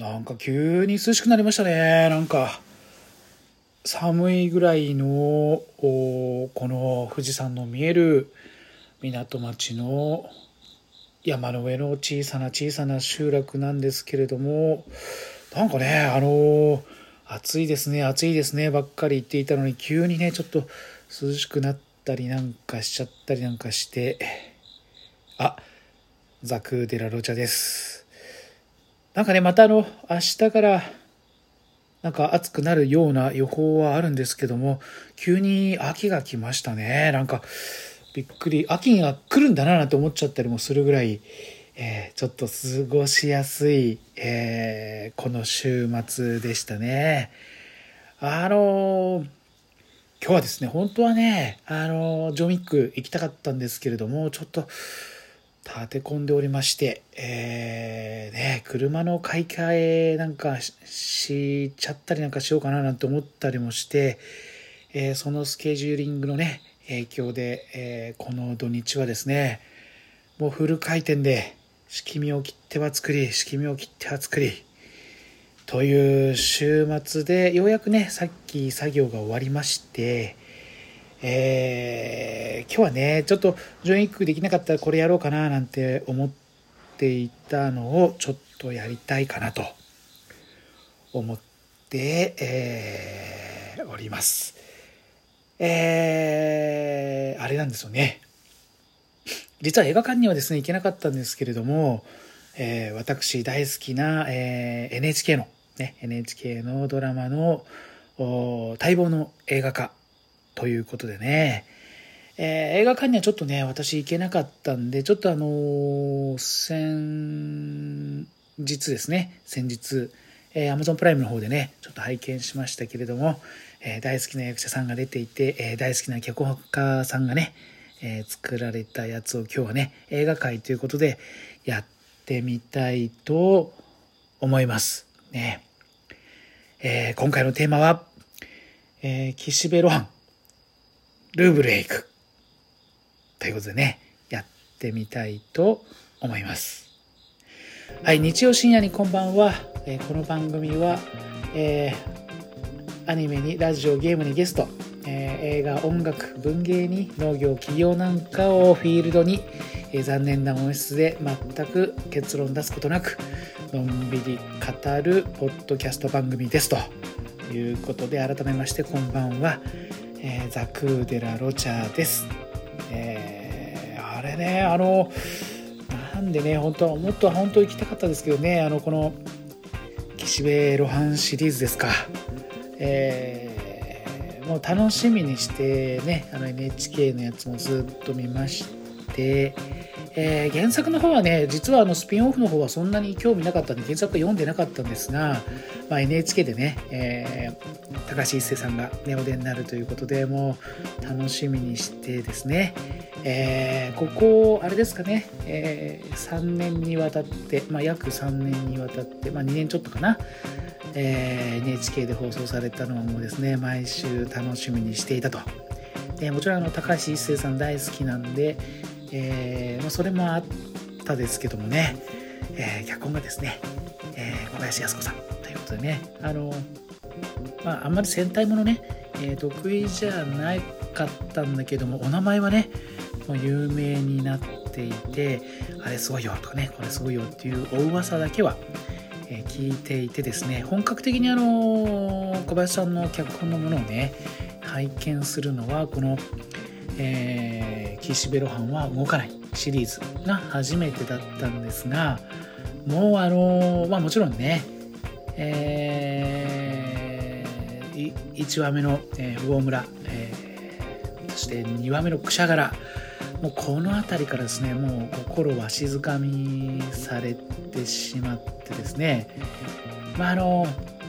なんか急に涼しくなりましたね。なんか寒いぐらいのこの富士山の見える港町の山の上の小さな小さな集落なんですけれどもなんかねあの暑いですね暑いですねばっかり言っていたのに急にねちょっと涼しくなったりなんかしちゃったりなんかして。あザクデラロチャです。なんかねまたあの明日からなんか暑くなるような予報はあるんですけども急に秋が来ましたね。なんかびっくり秋が来るんだななんて思っちゃったりもするぐらい、えー、ちょっと過ごしやすい、えー、この週末でしたね。あのー、今日はですね本当はねあのジョミック行きたかったんですけれどもちょっと立て込んでおりまして、えー、ね、車の買い替えなんかしちゃったりなんかしようかななんて思ったりもして、えー、そのスケジューリングのね、影響で、えー、この土日はですね、もうフル回転で、仕組みを切っては作り、仕組みを切っては作り、という週末で、ようやくね、さっき作業が終わりまして、えー、今日はね、ちょっとジョインクできなかったらこれやろうかななんて思っていたのをちょっとやりたいかなと思って、えー、おります。えー、あれなんですよね。実は映画館にはですね、行けなかったんですけれども、えー、私大好きな、えー、NHK の、ね、NHK のドラマの待望の映画化ということでね、えー、映画館にはちょっとね、私行けなかったんで、ちょっとあのー、先日ですね、先日、えー、Amazon プライムの方でね、ちょっと拝見しましたけれども、えー、大好きな役者さんが出ていて、えー、大好きな脚本家さんがね、え、作られたやつを今日はね、映画界ということでやってみたいと思います。ね。え、今回のテーマは、え、岸辺露伴ルーブルへ行く。ということでね、やってみたいと思います。はい、日曜深夜にこんばんは。えー、この番組は、えー、アニメにラジオ、ゲームにゲスト、えー、映画、音楽、文芸に農業、企業なんかをフィールドに、え残念な音質で全く結論出すことなく、のんびり語るポッドキャスト番組ですということで、改めましてこんばんは。えー、ザクーデラ・ロチャーです。えー、あれね、あの、なんでね、本当は、もっと本当行きたかったですけどね、あの、この、岸辺露伴シリーズですか。えー、もう楽しみにしてね、あの NHK のやつもずっと見まして、えー、原作の方はね実はあのスピンオフの方はそんなに興味なかったんで原作は読んでなかったんですが、まあ、NHK でね、えー、高橋一生さんが、ね、お出になるということでもう楽しみにしてですね、えー、ここあれですかね、え、3年にわたって、まあ、約3年にわたって、まあ、2年ちょっとかな、えー、NHK で放送されたのもですね毎週楽しみにしていたと。でもちろんあの高橋一生さん大好きなんで、えーまあ、それもあったですけどもね、えー、脚本がですね、えー、小林靖子さん。ということでねあの、まあ、あんまり戦隊ものね、え、得意じゃなかったんだけどもお名前はねもう有名になっていてあれすごいよとかねこれすごいよっていうお噂だけはえ聞いていてですね本格的にあの小林さんの脚本のものをね拝見するのはこのえー、岸辺露伴は動かないシリーズが初めてだったんですがもうあのまあもちろんね、えー、1話目の、えー、魚村、えー、そして2話目のくしゃがらもうこの辺りからですねもう心は静かみされてしまってですねまああのく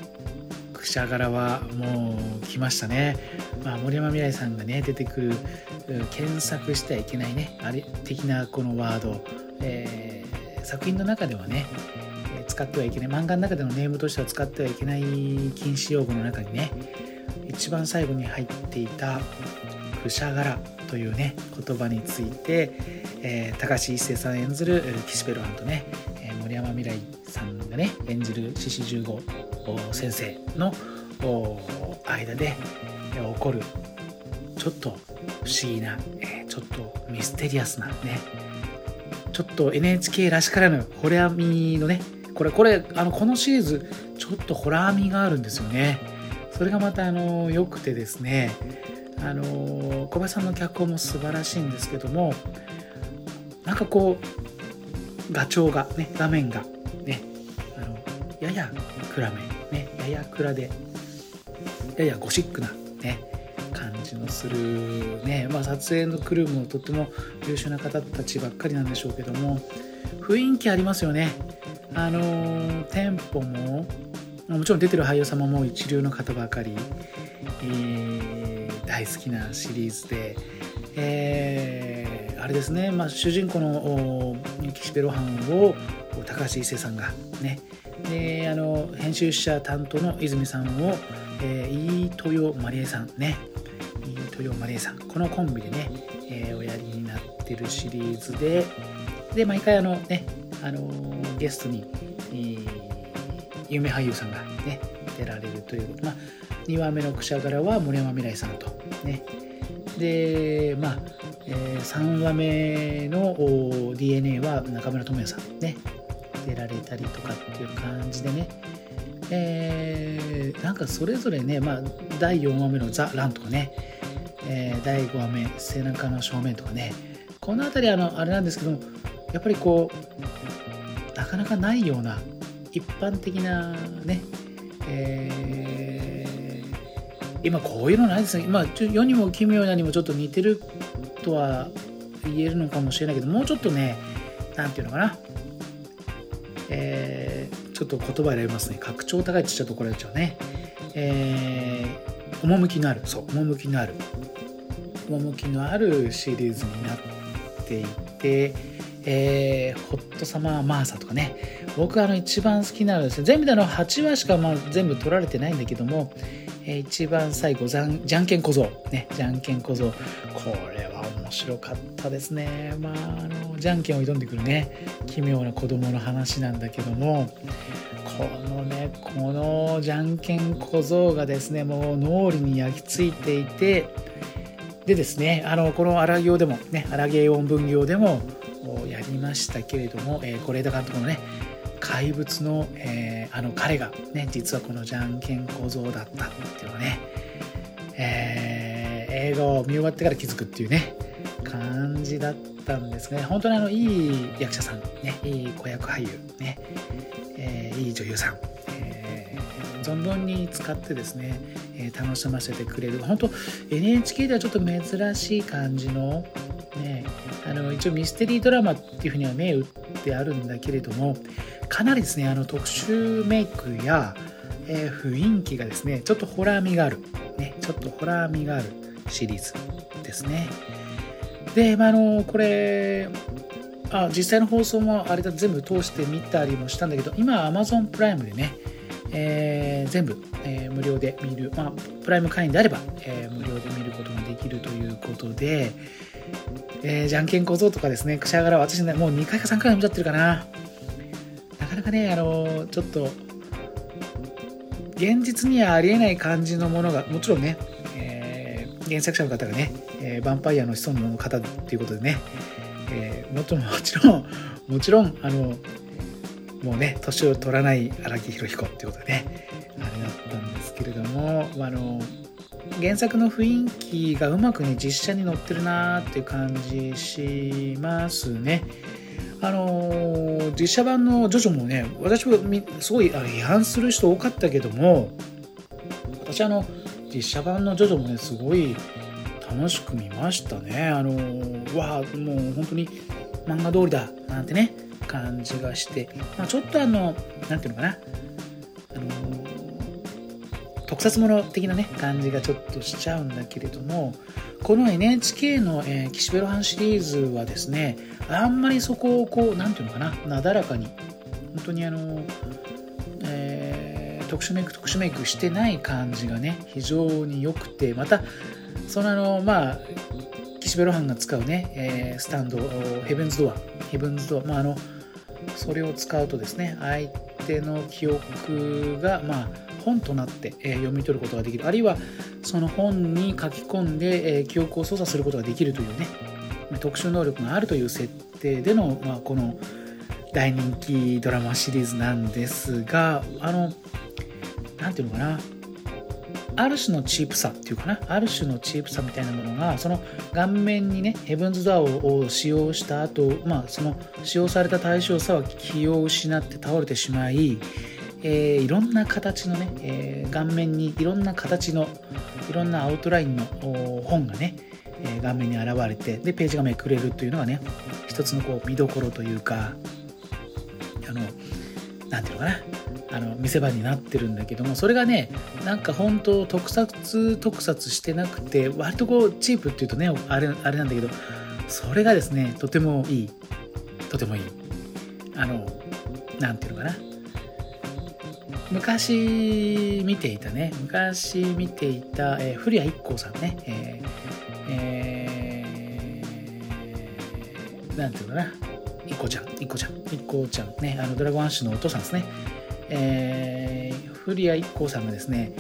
しゃがらはもう来ましたね、まあ、森山未來さんがね出てくる検索してはいけないねあれ的なこのワード、えー、作品の中ではね使ってはいけない漫画の中でのネームとしては使ってはいけない禁止用語の中にね一番最後に入っていた「くしゃがら」というね言葉について、えー、高橋一生さん演ずる岸辺露伴とね、え、森山未来さんがね演じる獅子十五先生の間で起こるちょっと不思議な、え、ちょっとミステリアスなねちょっと NHK らしからぬホラー味のねこれこれあのこのシリーズちょっとホラー味があるんですよね。それがまたあの良くてですねあの小林さんの脚本も素晴らしいんですけどもなんかこう画調がね画面がねあのやや暗めねやや暗でややゴシックなね感じのするね、まあ、撮影のクルーもとっても優秀な方たちばっかりなんでしょうけども雰囲気ありますよね。あのテンポももちろん出てる俳優様も一流の方ばかり、えー、大好きなシリーズで、えー、あれですね、まあ、主人公の岸辺露伴を高橋一生さんがねであの編集者担当の泉さんを、えー、飯豊まりえさんね飯豊まりえさんこのコンビでね、えー、おやりになってるシリーズでで毎回あのねあのゲストに、えー、有名俳優さんがね出られるということまあ2話目のくしゃがらは森山未来さんと。ね。でまあ、えー、3話目の DNA は中村智也さん。ね。出られたりとかっていう感じでね。えー、なんかそれぞれね、まあ、第4話目の「ザ・ラン」とかね、えー、第5話目「背中の正面」とかね。この辺りあのあれなんですけどやっぱりこうなかなかないような一般的なね、えー、今こういうのないですね。今世にも奇妙なにもちょっと似てるとは言えるのかもしれないけどもうちょっとね何て言うのかな。えー、ちょっと言葉選びますね。格調高いって言っちゃうと怒られちゃうね。えー、趣のある。そう趣のある。趣のあるシリーズになっていてえー、ホットサマーマーサとかね。僕あの一番好きなのですね全部での8話しかまあ全部取られてないんだけども、えー、一番最後じゃんじゃんけん小僧。ねじゃんけん小僧。これは面白かったですね。まああのじゃんけんを挑んでくるね奇妙な子供の話なんだけどもこのねこのじゃんけん小僧がですねもう脳裏に焼き付いていてでですねあのこの荒行でもね荒行音分行でもやりましたけれども是、えー、枝監督のね怪物の、えー、あの彼がね実はこのじゃんけん小僧だったっていうのをね、えー、映画を見終わってから気づくっていうね感じだったんですね。本当にあのいい役者さんねいい子役俳優ね、えー、いい女優さん、えー、存分に使ってですね、え楽しませてくれる。本当 NHK ではちょっと珍しい感じのねあの一応ミステリードラマっていうふうには銘打ってあるんだけれどもかなりですねあの特殊メイクや、えー、雰囲気がですねちょっとホラー味がある、ね、ちょっとホラー味があるシリーズですね。で、まあ、あのこれあ実際の放送もあれだ全部通して見たりもしたんだけど今 Amazon プライムでね、えー、全部、えー、無料で見る、まあ、プライム会員であれば、えー、無料で見ることができるということで、えー、じゃんけん小僧とかですね、くしゃがら、私ね、もう2回か3回見ちゃってるかな。なかなかね、あの、ちょっと、現実にはありえない感じのものが、もちろんね、えー、原作者の方がね、えー、ヴァンパイアの子孫の方っていうことでね、えー、もちろん、もちろん、もちろん、あの、もうね、年を取らない荒木宏彦っていうことでね、あれだったんですけれども、まあの、原作の雰囲気がうまくね実写に乗ってるなーっていう感じしますね。あのー、実写版のジョジョもね私はすごい批判する人多かったけども私あの実写版のジョジョもねすごい楽しく見ましたね。あのー、わあもう本当に漫画通りだなんてね感じがして、まあ、ちょっとあの何ていうのかなあのー特撮もの的なね感じがちょっとしちゃうんだけれどもこの NHK の、えー、岸辺露伴シリーズはですねあんまりそこをこう何て言うのかななだらかに本当にあの、えー、特殊メイク特殊メイクしてない感じがね非常に良くてまたそのあのまあ岸辺露伴が使うね、えー、スタンドヘブンズドアヘブンズドアまああのそれを使うとですね相手の記憶がまあ本となって、え読み取ることができる。あるいはその本に書き込んで、え記憶を操作することができるというね。特殊能力があるという設定での、まあ、この大人気ドラマシリーズなんですがあの何ていうのかな。ある種のチープさっていうかな。ある種のチープさみたいなものがその顔面にねヘブンズ・ドアを使用した後、まあその使用された対象さは気を失って倒れてしまい、えー、いろんな形のね、えー、顔面にいろんな形のいろんなアウトラインの本がね、えー、顔面に現れてでページがめくれるというのがね一つのこう見どころというかあの何ていうのかなあの見せ場になってるんだけどもそれがねなんか本当特撮特撮してなくて割とこうチープっていうとねあれあれなんだけどそれがですねとてもいいとてもいい。あの何ていうのかな昔見ていたね昔見ていた、えー、古谷一行さんね、えーえー、なんていうかな一行ちゃん一行ちゃん一行ちゃんねあのドラゴンアッシュのお父さんですね。えー、古谷一行さんがですね、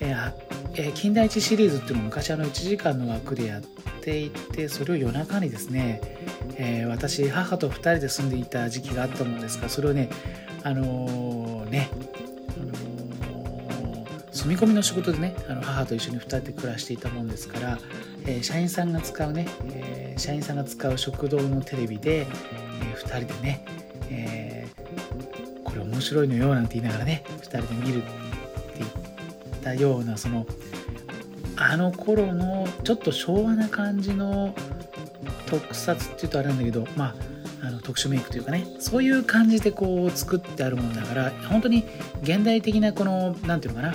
えーえー、近代一シリーズっていうのを昔あの1時間の枠でやっていてそれを夜中にですね、えー、私母と2人で住んでいた時期があったものですがそれをねあのー、ね、住み込みの仕事でねあの母と一緒に2人で暮らしていたもんですから、えー、社員さんが使うね、えー、社員さんが使う食堂のテレビで、えー、2人でね、えーこれ面白いのよなんて言いながらね2人で見るって言ったようなそのあの頃のちょっと昭和な感じの特撮っていうとあれなんだけどまああの特殊メイクというかねそういう感じでこう作ってあるもんだから本当に現代的なこの何て言うのかな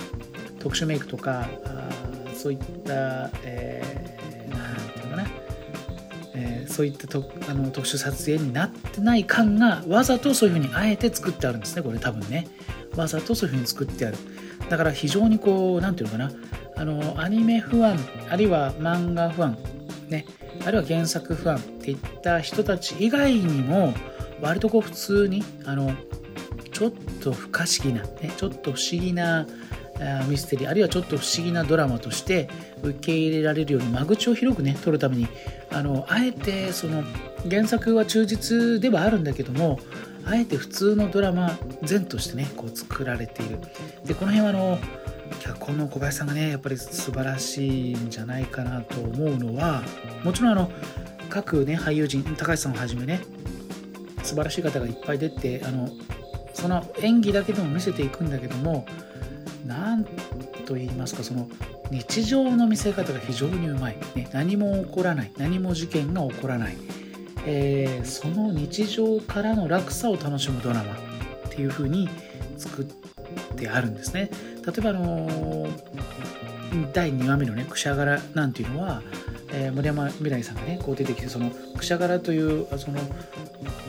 特殊メイクとかあそういった、えーそういったとあの特殊撮影になってない感がわざとそういうふうにあえて作ってあるんですねこれ多分ね。わざとそういうふうに作ってある。だから非常にこう何て言うのかな。あのアニメ不安あるいは漫画不安ね。あるいは原作不安っていった人たち以外にも割とこう普通にあのちょっと不可思議な、ね、ちょっと不思議なミステリーあるいはちょっと不思議なドラマとして受け入れられるように間口を広くね取るためにあのあえてその原作は忠実ではあるんだけどもあえて普通のドラマ前としてねこう作られている。でこの辺はあの脚本の小林さんがねやっぱり素晴らしいんじゃないかなと思うのはもちろんあの各ね俳優陣高橋さんをはじめね素晴らしい方がいっぱい出てあのその演技だけでも見せていくんだけども何と言いますかその日常の見せ方が非常にうまい、ね、何も起こらない。何も事件が起こらない、えー、その日常からの落差を楽しむドラマっていう風に作ってあるんですね。例えばあの、第2話目のね「くしゃがら」なんていうのは、えー、森山未来さんがねこう出てきてその「くしゃがら」というその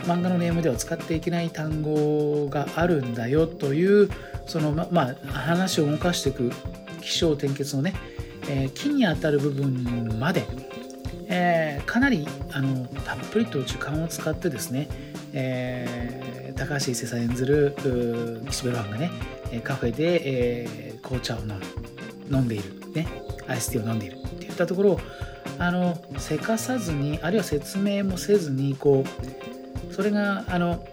漫画のネームでは使っていけない単語があるんだよというそのままあ話を動かしていく気象転結のね、えー、木に当たる部分まで、えー、かなりあのたっぷりと時間を使ってですね、えー、高橋一生さん演ずる岸辺露伴がねカフェで、えー、紅茶を飲む飲んでいる、ね、アイスティーを飲んでいるっていったところをあのせかさずにあるいは説明もせずにこうそれがあの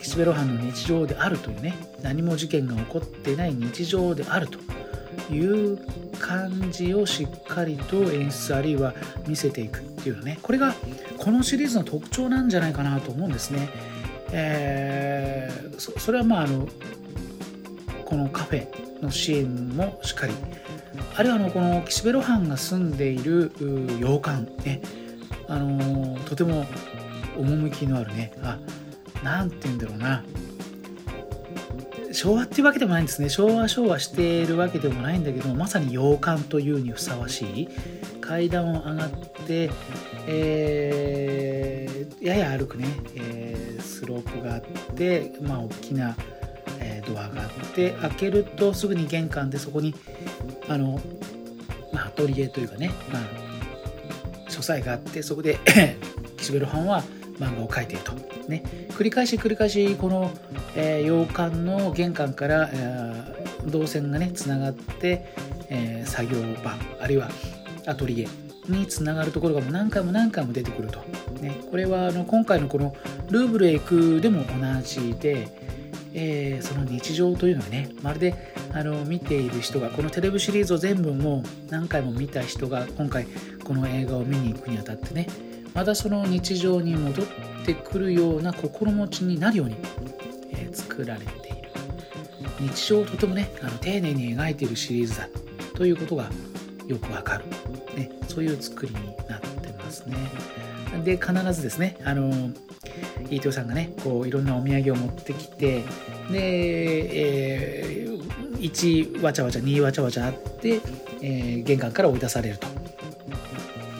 岸辺露伴の日常であるというね何も事件が起こってない日常であるという感じをしっかりと演出あるいは見せていくっていうのね。これがこのシリーズの特徴なんじゃないかなと思うんですね。えー、それはまああのこのカフェのシーンもしっかり。あるいはあのこの岸辺露伴が住んでいる洋館ね。あのとても趣のあるね。あなんて言うんだろうな。昭和っていうわけでもないんですね。昭和昭和しているわけでもないんだけどまさに洋館というにふさわしい階段を上がって、えー、やや歩くね、えー、スロープがあって、まあ、大きな、えー、ドアがあって開けるとすぐに玄関でそこにあの、まあ、アトリエというかね、まあ、書斎があってそこで 岸辺露伴は漫画を描いていると、ね、繰り返し繰り返しこの、えー、洋館の玄関から、えー、動線がねつながって、えー、作業場あるいはアトリエにつながるところがもう何回も何回も出てくると、ね、これはあの今回のこのルーブルへ行くでも同じで、えー、その日常というのはねまるであの見ている人がこのテレビシリーズを全部もう何回も見た人が今回この映画を見に行くにあたってねまたその日常に戻ってくるような心持ちになるように、えー、作られている。日常をとてもねあの丁寧に描いているシリーズだということがよくわかる、ね、そういう作りになってますね。で必ずですねあの飯豊さんがねこういろんなお土産を持ってきてで、えー、1わちゃわちゃ2わちゃわちゃあって、えー、玄関から追い出されると、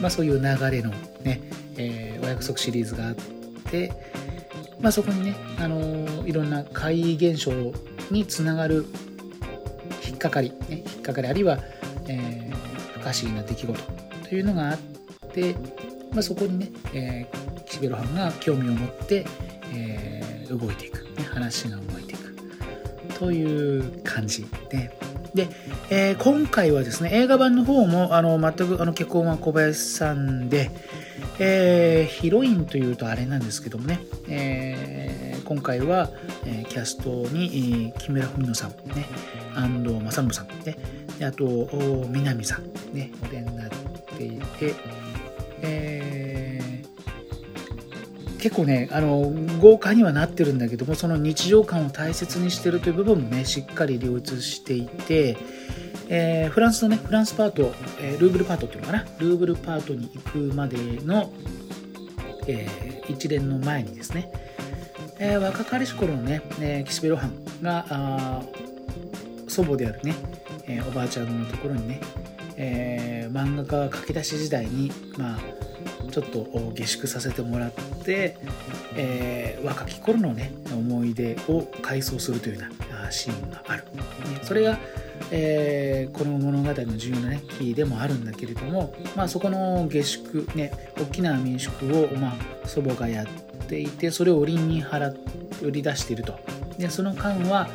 まあ、そういう流れのね、えー、お約束シリーズがあって、まあ、そこにね、あのー、いろんな怪異現象につながる引っかかり、ね、引っかかりあるいは、えー、不可思議な出来事というのがあって、まあ、そこにね、えー、岸辺露伴が興味を持って、えー、動いていく、ね、話が動いていくという感じで。で、えー、今回はですね映画版の方もあの全くあの脚本は小林さんで、えー、ヒロインというとあれなんですけどもね、えー、今回は、えー、キャストに、木村文乃さん、ね、安藤正信さん、ね、であと南さん、ね、お出になっていて、えー結構ねあの豪華にはなってるんだけどもその日常感を大切にしてるという部分もねしっかり両立していて、えー、フランスのねフランスパート、えー、ルーブルパートっていうのかな？ルーブルパートに行くまでの、えー、一連の前にですね、え若かりし頃のね、え岸辺露伴が祖母であるね、えおばあちゃんのところにね、え漫画家が書き出し時代にまあちょっと下宿させてもらって、えー、若き頃のね思い出を回想するというようなシーンがある、それが、えー、この物語の重要なねキーでもあるんだけれども、まあ、そこの下宿ね大きな民宿を、まあ、祖母がやっていてそれを売りに払売り出していると。でその間は、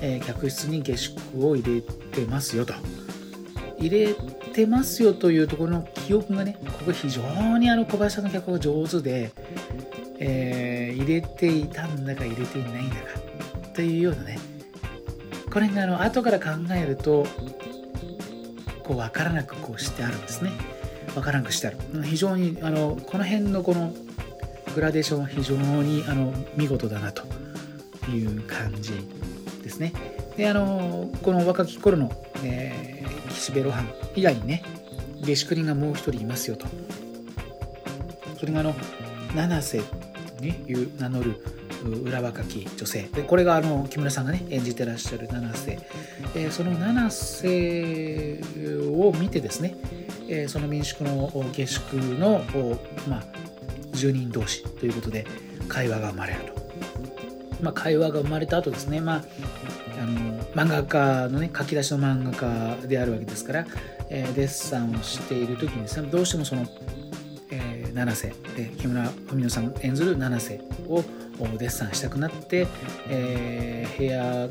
えー、客室に下宿を入れてますよと。入れてますよというところの記憶がねここ非常にあの小林さんの脚本が上手で、えー、入れていたんだか入れていないんだかというようなね。これがあの後から考えるとこう分からなくこうしてあるんですね。分からなくしてある。非常にあのこの辺のこのグラデーションは非常にあの見事だなという感じですね。であのこの若き頃の、えー、岸辺露伴以外にね下宿人がもう一人いますよと。それがあの七瀬と、いう名乗る裏若き女性。でこれがあの木村さんがね演じてらっしゃる七瀬、えー、その七瀬を見てですね、えー、その民宿の下宿の、まあ、住人同士ということで会話が生まれると、まあ、会話が生まれた後ですね、まあ、あの漫画家のね書き出しの漫画家であるわけですから、えー、デッサンをしている時にですねどうしてもその、えー、七瀬、えー、木村文乃さん演ずる七瀬をデッサンしたくなって、えー、部屋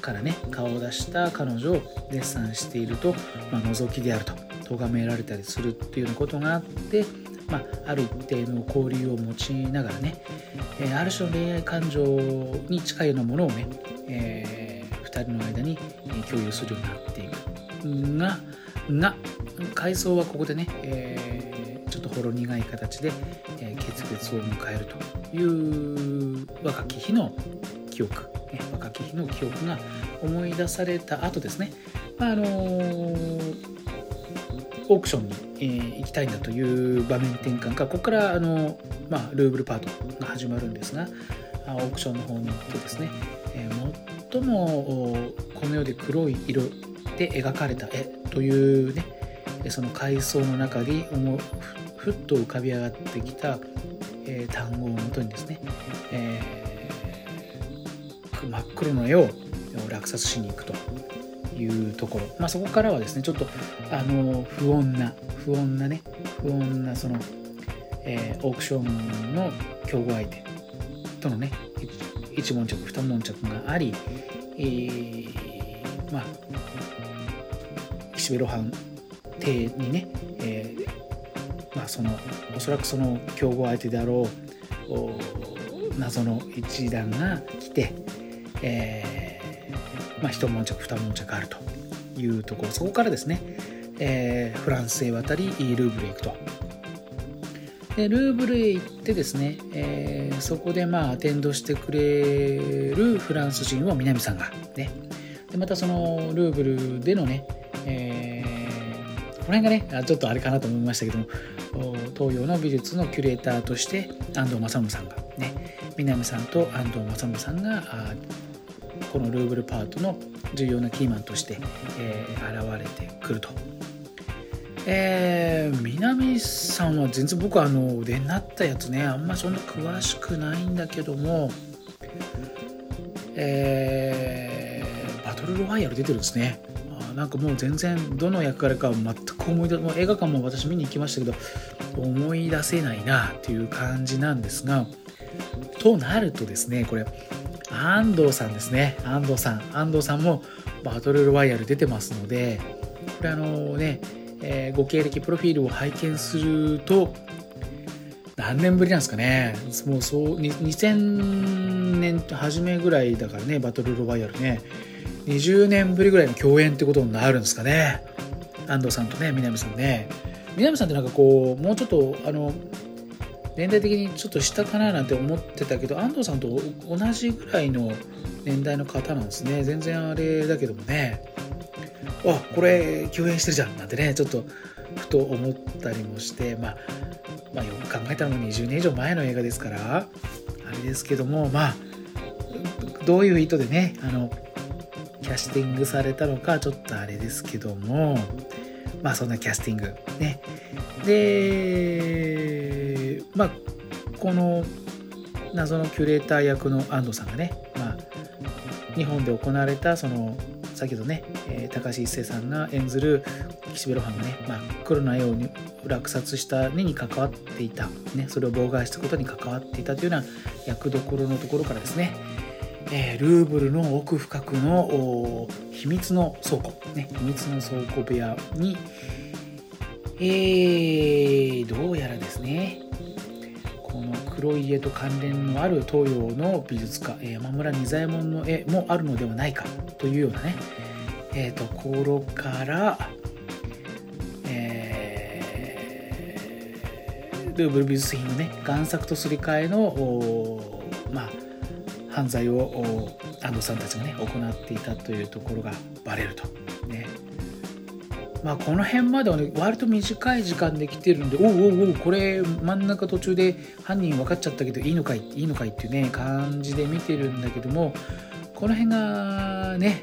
からね顔を出した彼女をデッサンしていると、まあ、覗きであると咎められたりするっていうようなことがあって、まあ、ある一定の交流を持ちながらね、えー、ある種の恋愛感情に近いようなものをね、えー、2人の間に共有するようになっていくがが階層はここでね、えー、ちょっとほろ苦い形で、えー、決別を迎えるという若き日の記憶、ね、若き日の記憶が思い出された後ですね、まあ、あのーオークションに、えー、行きたいんだという場面転換かここからあの、まあ、ルーブルパートが始まるんですがオークションの方に行ってですね、えー、最もこの世で黒い色で描かれた絵というねその階層の中にふっと浮かび上がってきた、え、単語をもとにですね、えー、真っ黒の絵を落札しに行くというところ、まあ、そこからはですねちょっとあの不穏な不穏なね不穏なそのえー、オークションの競合相手とのね一悶着二悶着があり、えー、まあ岸辺露伴邸にね、えー、まあそのおそらくその競合相手であろう謎の一団が来て、えー、まあ一悶着二悶着あるというところそこからですね、え、フランスへ渡りルーブルへ行くと。でルーブルへ行ってですね、えー、そこでまあアテンドしてくれるフランス人を南さんがねでまたそのルーブルでのね、えー、この辺がねちょっとあれかなと思いましたけども東洋の美術のキュレーターとして安藤正信さんがね南さんと安藤正信さんがこのルーブルパートの重要なキーマンとして、えー、現れてくると。えー、南さんは全然僕あの腕になったやつね。あんまそんな詳しくないんだけども。えー、バトルロワイヤル出てるんですね。あなんかもう全然どの役柄か全く思い出もう映画館も私見に行きましたけど思い出せないなっていう感じなんですが。となるとですねこれ安藤さんですね。安藤さん。安藤さんもバトルロワイヤル出てますのでこれあのね、えー、ご経歴プロフィールを拝見すると何年ぶりなんですかね。もうそう2000年初めぐらいだからねバトルロワイヤルね。20年ぶりぐらいの共演ってことになるんですかね。安藤さんとね南さんね。南さんってなんかこうもうちょっとあの年代的にちょっと下かななんて思ってたけど安藤さんと同じぐらいの年代の方なんですね。全然あれだけどもね。あこれ共演してるじゃんなんてねちょっとふと思ったりもしてまあまあよく考えたらもう20年以上前の映画ですからあれですけどもまあどういう意図でねあのキャスティングされたのかちょっとあれですけどもまあそんなキャスティングね。でまあこの謎のキュレーター役の安藤さんがね、まあ、日本で行われたその先ほどね、えー、高橋一生さんが演ずる岸辺露伴がね、まあ、黒の絵を落札した絵に関わっていた、ね、それを妨害したことに関わっていたというような役どころのところからですね、えー、ルーブルの奥深くの秘密の倉庫、ね、秘密の倉庫部屋に、えー、どうやらですね黒い絵と関連のある東洋の美術家山村仁左衛門の絵もあるのではないかというようなね、えー、ところから、えー、ルーブル美術品のね贋作とすり替えのまあ犯罪を安藤さんたちがね行っていたというところがバレると。ねまあ、この辺まではね割と短い時間で来てるんでおうおうおうこれ真ん中途中で犯人分かっちゃったけどいいのかいいいのかいっていうね感じで見てるんだけどもこの辺がね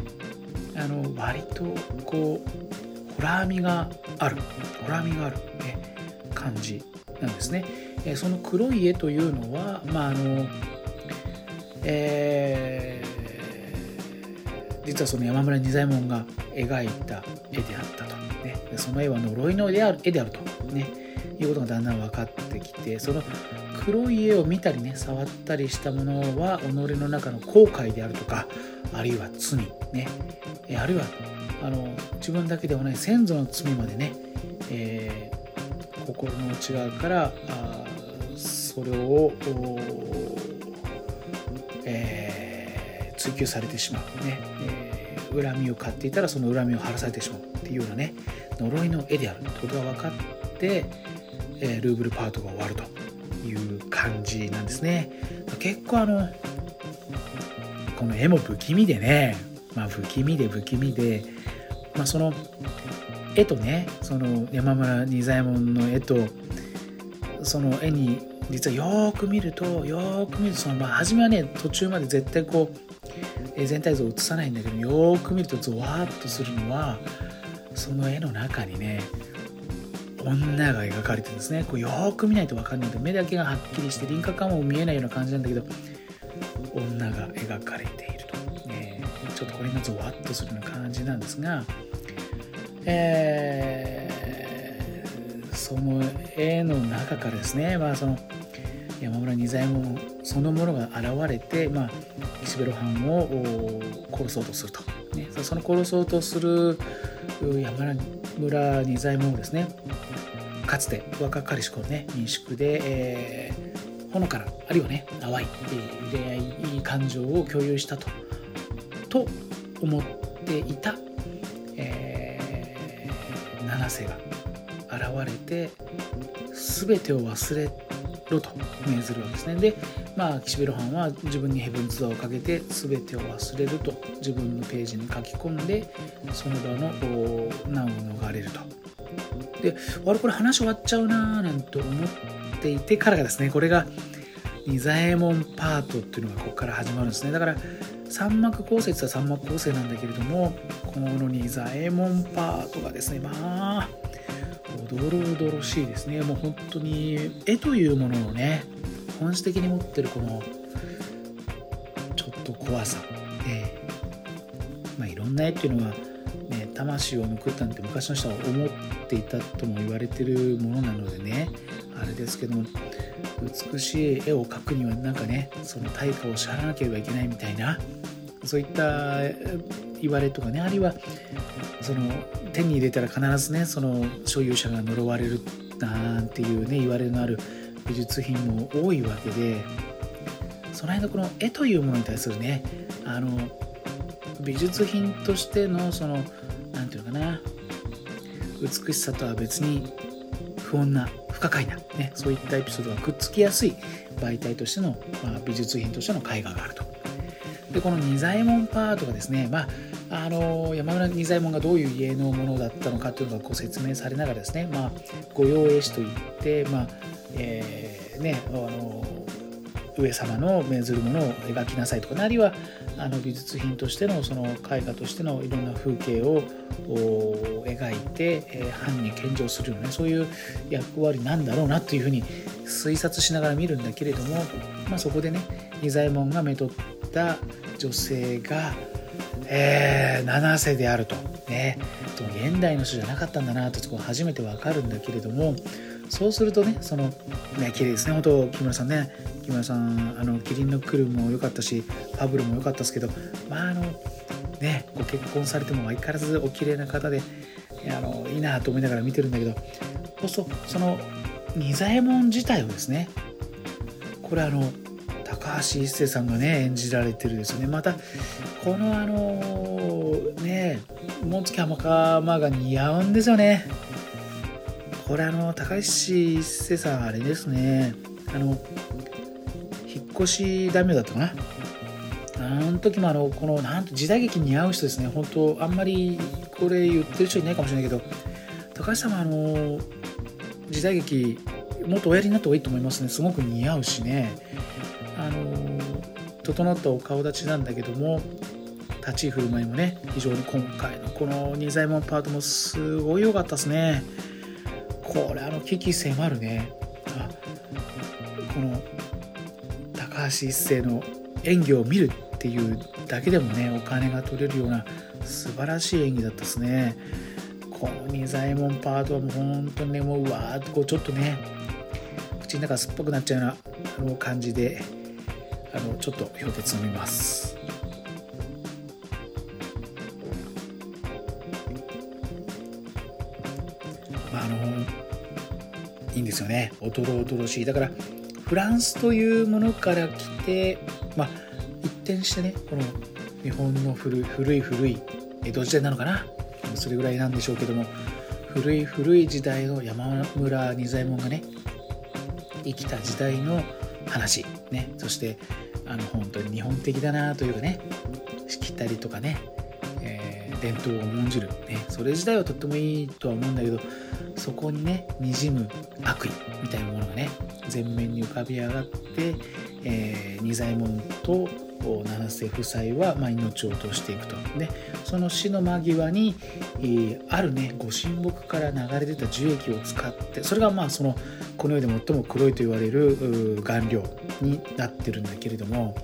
あの割とこうホラー味があるホラー味がある、ね、感じなんですね。えその黒い絵というのはまああのえー、実はその山村仁左衛門が描いた絵であったと、ね、その絵は呪いの絵である絵であると、ね、いうことがだんだん分かってきてその黒い絵を見たりね触ったりしたものは己の中の後悔であるとかあるいは罪ねあるいはあの自分だけではない先祖の罪までね、えー、心の内側からあそれをえー、追求されてしまうね、えー、恨みを買っていたらその恨みを晴らされてしまうっていうようなね呪いの絵であるってことが分かって、えー、ルーブルパートが終わるという感じなんですね。結構あのこの絵も不気味でねまあ不気味で不気味でまあその絵とねその山村仁左衛門の絵とその絵に実はよく見るとよく見るとその、まあ、初めはね途中まで絶対こう、え全体像を映さないんだけどよく見るとゾワーッとするのはその絵の中にね女が描かれてるんですね。こうよく見ないと分かんないけど目だけがはっきりして輪郭感も見えないような感じなんだけど女が描かれていると、ね、ちょっとこれがゾワッとするような感じなんですが、えー、その絵の中からですね、まあ、その山村仁左衛門そのものが現れて、まあ、岸辺露伴を殺そうとすると、ね、その殺そうとする山村仁左衛門をですねかつて若かりし頃ね民宿で、えー、ほのかなあるいはね淡い、え恋愛感情を共有したと。と思っていた、えー、七瀬が現れて全てを忘れろと命ずるわけですね。でまあ岸辺露伴は自分にヘブンツアをかけて全てを忘れると自分のページに書き込んでその場の難を逃れると。であれこれ話終わっちゃうなーなんて思っていてからがですねこれが仁左衛門パートっていうのがここから始まるんですね。だから三幕構成は三幕構成なんだけれどもこの仁左衛門パートがですねまあどろおどろしいですね。もう本当に絵というものをね本質的に持ってるこのちょっと怖さ、えー、まあいろんな絵っていうのはね魂を抜くなんて昔の人は思っていたとも言われてるものなのでねあれですけども美しい絵を描くにはなんかねその対価を支払わなければいけないみたいなそういった言われとかねあるいはその手に入れたら必ずねその所有者が呪われるなんていうね言われのある美術品も多いわけでその辺のこの絵というものに対するねあの美術品としてのその何て言うかな美しさとは別に不穏な不可解な、ね、そういったエピソードがくっつきやすい媒体としての、まあ、美術品としての絵画があると。でこの仁左衛門パートがですね、まあ、あの山村仁左衛門がどういう家のものだったのかというのがこう説明されながらですね、まあ、御用絵師といって、まあえー、ね、あの上様の命ずるものを描きなさいとか、あるいはあの美術品としてのその絵画としてのいろんな風景を描いて、えー、藩に献上するような、ね、そういう役割なんだろうなというふうに推察しながら見るんだけれども、まあ、そこでね仁左衛門がめとった女性が、えー、七瀬であると。ね、現代の人じゃなかったんだなと初めて分かるんだけれどもそうするとねそのね綺麗ですね。本当木村さんね。木村さんあのキリンのクルも良かったしパブルも良かったですけどまああのねご結婚されても相変わらずお綺麗な方であのいいなと思いながら見てるんだけどそうするとその仁左衛門自体をですねこれあの高橋一生さんがね演じられてるですね。またこのあのね紋付浜川が似合うんですよね。これあの高橋一生さんあれですね。あの引っ越し大名だったかな。あの時もあのこのなんと時代劇に合う人ですね。本当あんまりこれ言ってる人いないかもしれないけど。高橋さんはあの時代劇もっとおやりになった方がいいと思いますね。すごく似合うしね。整ったお顔立ちなんだけども立ち居振る舞いもね非常に今回のこの仁左衛門パートもすごい良かったですね。これあの危機迫るね。あこの高橋一生の演技を見るっていうだけでもねお金が取れるような素晴らしい演技だったですね。この仁左衛門パートはもう本当にねもううわーっとこうちょっとね口の中酸っぱくなっちゃうようなあの感じであのちょっと氷鉄飲みます。まああのいいんですよね。おどろおどろしい。だからフランスというものから来て、まあ、一転してねこの日本の古い古い古い江戸時代なのかな。それぐらいなんでしょうけども古い古い時代の山村仁左衛門がね生きた時代の話、ね、そしてあの本当に日本的だなというかねしきたりとかね、えー、伝統を重んじる、ね、それ自体はとってもいいとは思うんだけどそこにねにじむ悪意みたいなものがね前面に浮かび上がって、えー、仁左衛門と七瀬夫妻は、ま、命を落としていくと。でその死の間際に、え、あるねご神木から流れ出た樹液を使ってそれがまあそのこの世で最も黒いと言われる顔料になってるんだけれども、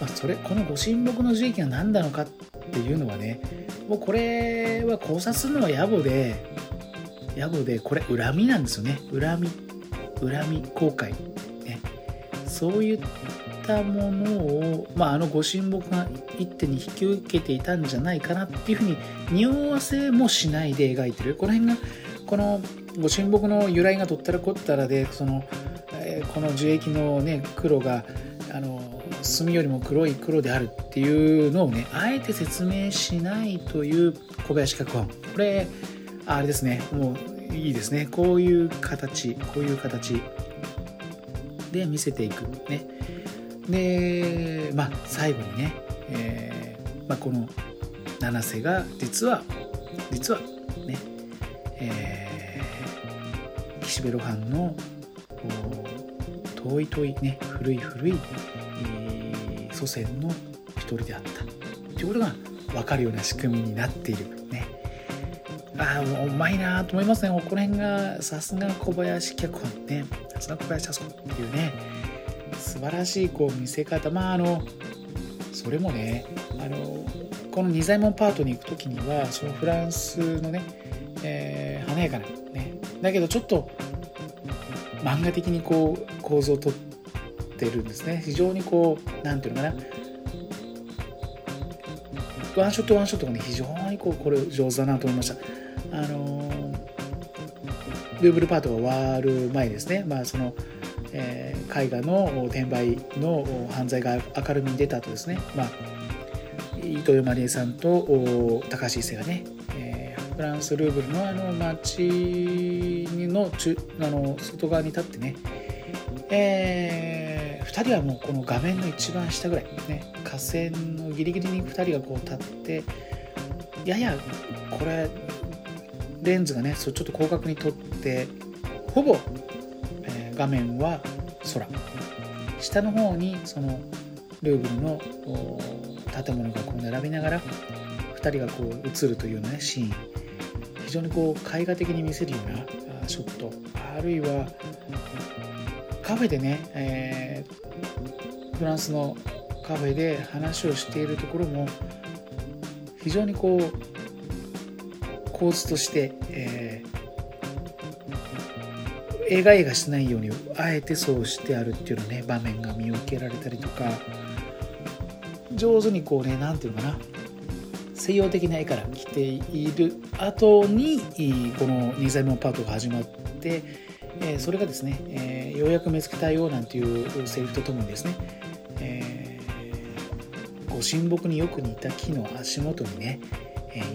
まあ、それこのご神木の樹液が何なのかっていうのはねもうこれは考察するのは野暮で野暮でこれ恨みなんですよね。恨み恨み後悔。ね。そういったものを、まあ、あのご神木が一手に引き受けていたんじゃないかなっていうふうに匂わせもしないで描いてる。この辺がこのご神木の由来がとったらこったらでその、えー、この樹液のね黒があの墨よりも黒い黒であるっていうのをねあえて説明しないという小林脚本。これあれですね。もういいですね。こういう形こういう形で見せていくね。でまあ最後にね、えーまあ、この七瀬が実は実はね、えー、岸辺露伴の遠い遠いね古い古い、えー、祖先の一人であった。ということが分かるような仕組みになっている。ね。ああうまいなと思いますね。この辺がさすが小林脚本。ね。さすが小林脚本っていうね。素晴らしいこう見せ方。まああのそれもねあのこの仁左衛門パートに行く時にはそのフランスのね、えー、華やかなね。だけどちょっと漫画的にこう構造をとってるんですね。非常にこう何ていうのかな。ワンショットワンショットがね非常にこうこれ上手だなと思いました。あのルーブルパートが終わる前ですね。まあそのえー、絵画の転売の犯罪が明るみに出た後ですね、まあ、糸魚まりえさんと高橋一生がね、えー、フランス・ルーブルのあの街の中あの外側に立ってね、えー、2人はもうこの画面の一番下ぐらい、ね、河川のギリギリに2人がこう立ってややこれレンズがねちょっと広角に撮ってほぼ画面は空。下の方にそのルーブルの建物がこう並びながら2人がこう映るというような、ね、シーン。非常にこう絵画的に見せるようなショット。あるいはカフェでね、えー、フランスのカフェで話をしているところも非常にこう構図として、えー映画映画しないようにあえてそうしてあるっていうのね場面が見受けられたりとか。上手にこうね何て言うのかな。西洋的な絵から来ている後にこの2剤目のパートが始まって、えそれがですね、えようやく見つけたよなんていうセリフとともにですね、ご神木によく似た木の足元にね、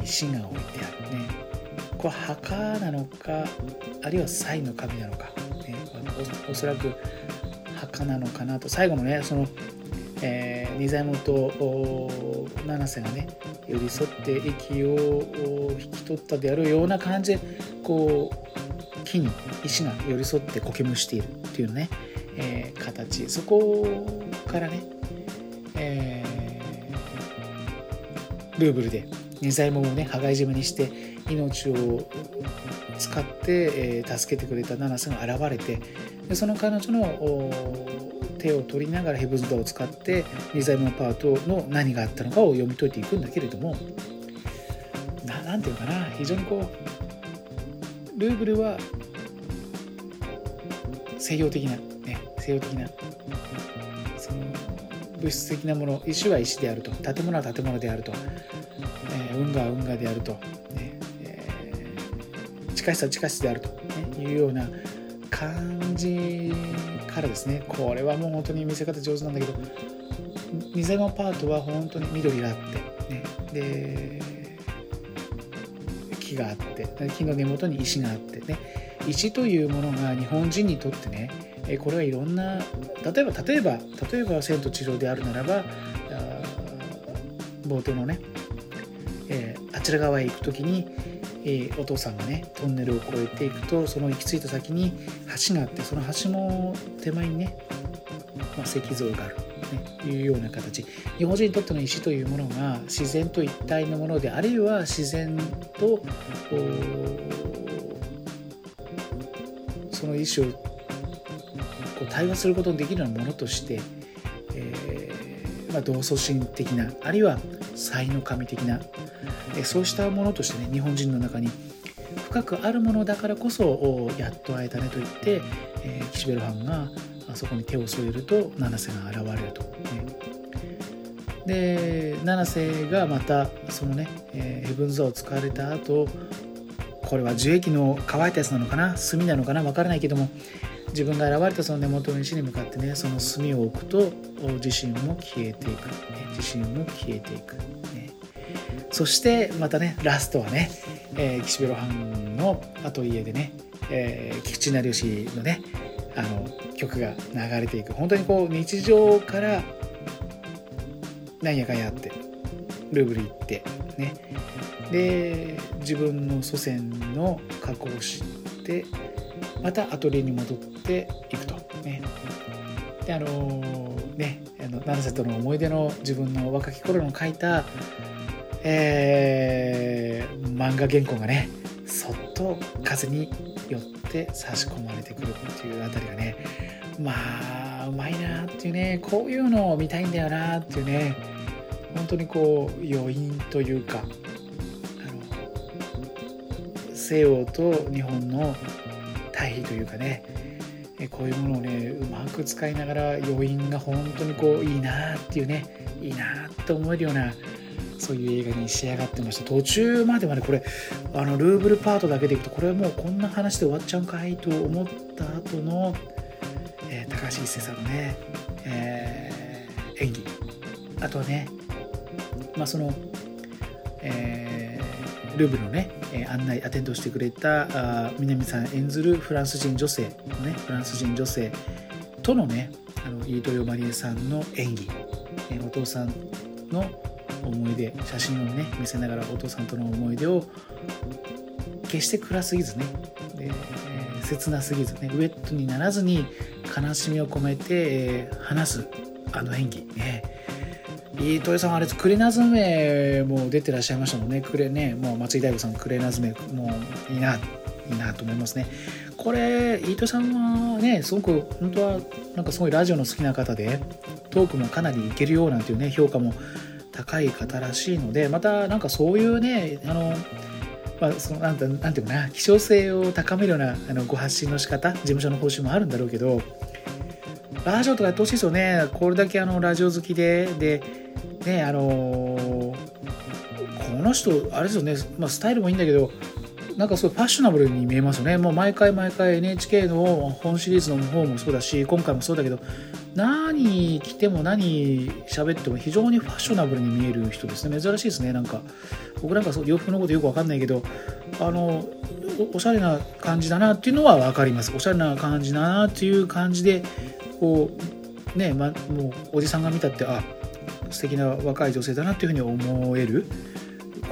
石が置いてあるね。これ墓なのかあるいは祭の神なのか、ね、おそらく墓なのかなと。最後のねその、えー、仁左衛門と七瀬がね寄り添って息を引き取ったであるような感じでこう木に石が寄り添って苔むしているっていうね、えー、形。そこからね、えー、ルーブルで仁左衛門をね羽交い締めにして命を使って、えー、助けてくれた七瀬が現れてでその彼女の手を取りながらヘブンズ・ドアを使ってニザイモンパートの何があったのかを読み解いていくんだけれども何て言うかな非常にこうルーブルは西洋的な、ね、西洋的なその物質的なもの石は石であると建物は建物であると、えー、運河は運河であると。地下室は地下室であると、いうような感じからですねこれはもう本当に見せ方上手なんだけど水山パートは本当に緑があって、ね、で木があって木の根元に石があってね石というものが日本人にとってねこれはいろんな例えば例えば例えば「千と千尋」であるならば冒頭のね、えー、あちら側へ行く時にえー、お父さんがねトンネルを越えていくとその行き着いた先に橋があってその橋の手前にね、まあ、石像があるね、いうような形。日本人にとっての石というものが自然と一体のものであるいは自然とその意思をこう対話することのできるようなものとして、えーまあ、同祖神的なあるいは才の神的なそうしたものとしてね日本人の中に深くあるものだからこそやっと会えたねと言って、えー、岸辺露伴がそこに手を添えると七瀬が現れると、ね、で七瀬がまたそのね、えー、ヘブンズ・アを使われた後これは樹液の乾いたやつなのかな？炭なのかな？わからないけども自分が現れたその根元の石に向かってねその炭を置くと自身も消えていく、ね、自身も消えていく、ね、そしてまたねラストはね、えー、岸辺露伴のアトリエでね、えー、菊池成吉のねあの曲が流れていく。本当にこう日常からなんやかんやってルーブル行ってね。で自分の祖先の過去を知ってまたアトリエに戻っていくと。ね。であのー、ねあの七瀬との思い出の自分の若き頃の書いた、えー、漫画原稿がねそっと風によって差し込まれてくるっていうあたりがねまあうまいなっていうねこういうのを見たいんだよなっていうね本当にこう余韻というか西洋と日本の対比というかねこういうものをねうまく使いながら余韻が本当にこういいなっていうねいいなって思えるようなそういう映画に仕上がってました。途中まではねこれあのルーブルパートだけでいくとこれはもうこんな話で終わっちゃうんかいと思った後の、えー、高橋一生さんのね、えー、演技。あとはねまあその、えー、ルーブルのね案内アテンドしてくれたあ南さん演ずるフランス人女性のねフランス人女性とのねあの飯豊まりえさんの演技、えお父さんの思い出写真をね見せながらお父さんとの思い出を決して暗すぎずね、えー、切なすぎずねウェットにならずに悲しみを込めて、えー、話すあの演技。ね。飯豊さんあれクレナズメも出てらっしゃいましたもんね。クレねもう松井大悟さんクレナズメもういいないいなと思いますね。これ飯豊さんはねすごく本当はなんかすごいラジオの好きな方でトークもかなりいけるようなんていうね評価も高い方らしいのでまたなんかそういうねあのまあ、そのなんてなんていうかな希少性を高めるようなあのご発信の仕方事務所の方針もあるんだろうけどラジオとかやってほしいですよね。これだけあのラジオ好きででねあの、この人あれですよね、まあ、スタイルもいいんだけどなんかすごいファッショナブルに見えますよね。もう毎回毎回 NHK の本シリーズの方もそうだし今回もそうだけど何着ても何喋っても非常にファッショナブルに見える人ですね。珍しいですね。なんか僕なんかそう洋服のことよく分かんないけどあのおしゃれな感じだなっていうのは分かります。おしゃれな感じだなっていう感じでこうね、ま、もうおじさんが見たってあ素敵な若い女性だなっていうふうに思える。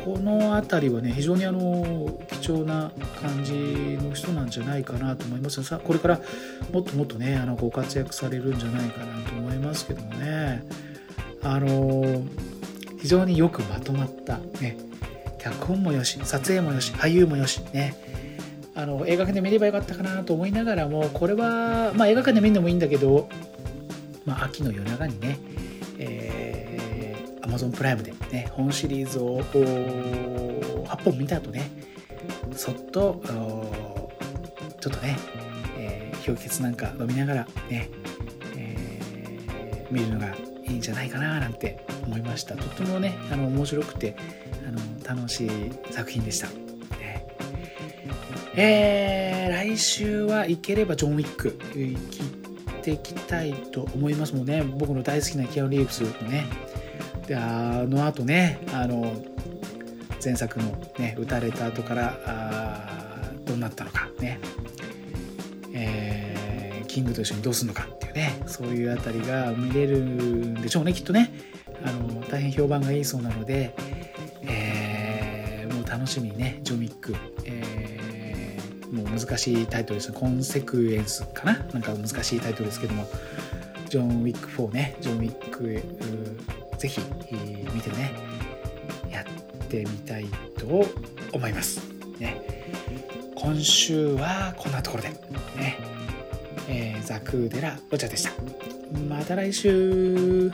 この辺りはね非常にあの貴重な感じの人なんじゃないかなと思います。さこれからもっともっとねあのご活躍されるんじゃないかなと思いますけどもね。あの非常によくまとまったね脚本もよし撮影もよし俳優もよしね。あの映画館で見ればよかったかなと思いながらもこれは、まあ、映画館で見るのもいいんだけど、まあ、秋の夜長にね、えー、Amazon プライムで、ね、本シリーズを8本見た後ねそっとちょっとね、えー、氷結なんか飲みながらね、えー、見るのがいいんじゃないかななんて思いました。とってもねあの面白くてあの楽しい作品でした。えー、来週は行ければジョン・ウィック行っていきたいと思いますもんね。僕の大好きなキアヌ・リーブスのね。であの後ねあの前作のね撃たれた後からあどうなったのかね。えー、キングと一緒にどうするのかっていうねそういうあたりが見れるんでしょうねきっとね。あの大変評判がいいそうなので、えー、もう楽しみにねジョミック、えーもう難しいタイトルですね。コンセクエンスかな？なんか難しいタイトルですけども。ジョン・ウィック4ね。ジョン・ウィックぜひ見てねやってみたいと思います。ね。今週はこんなところで。ね。えー、ザクーデラロチャでした。また来週。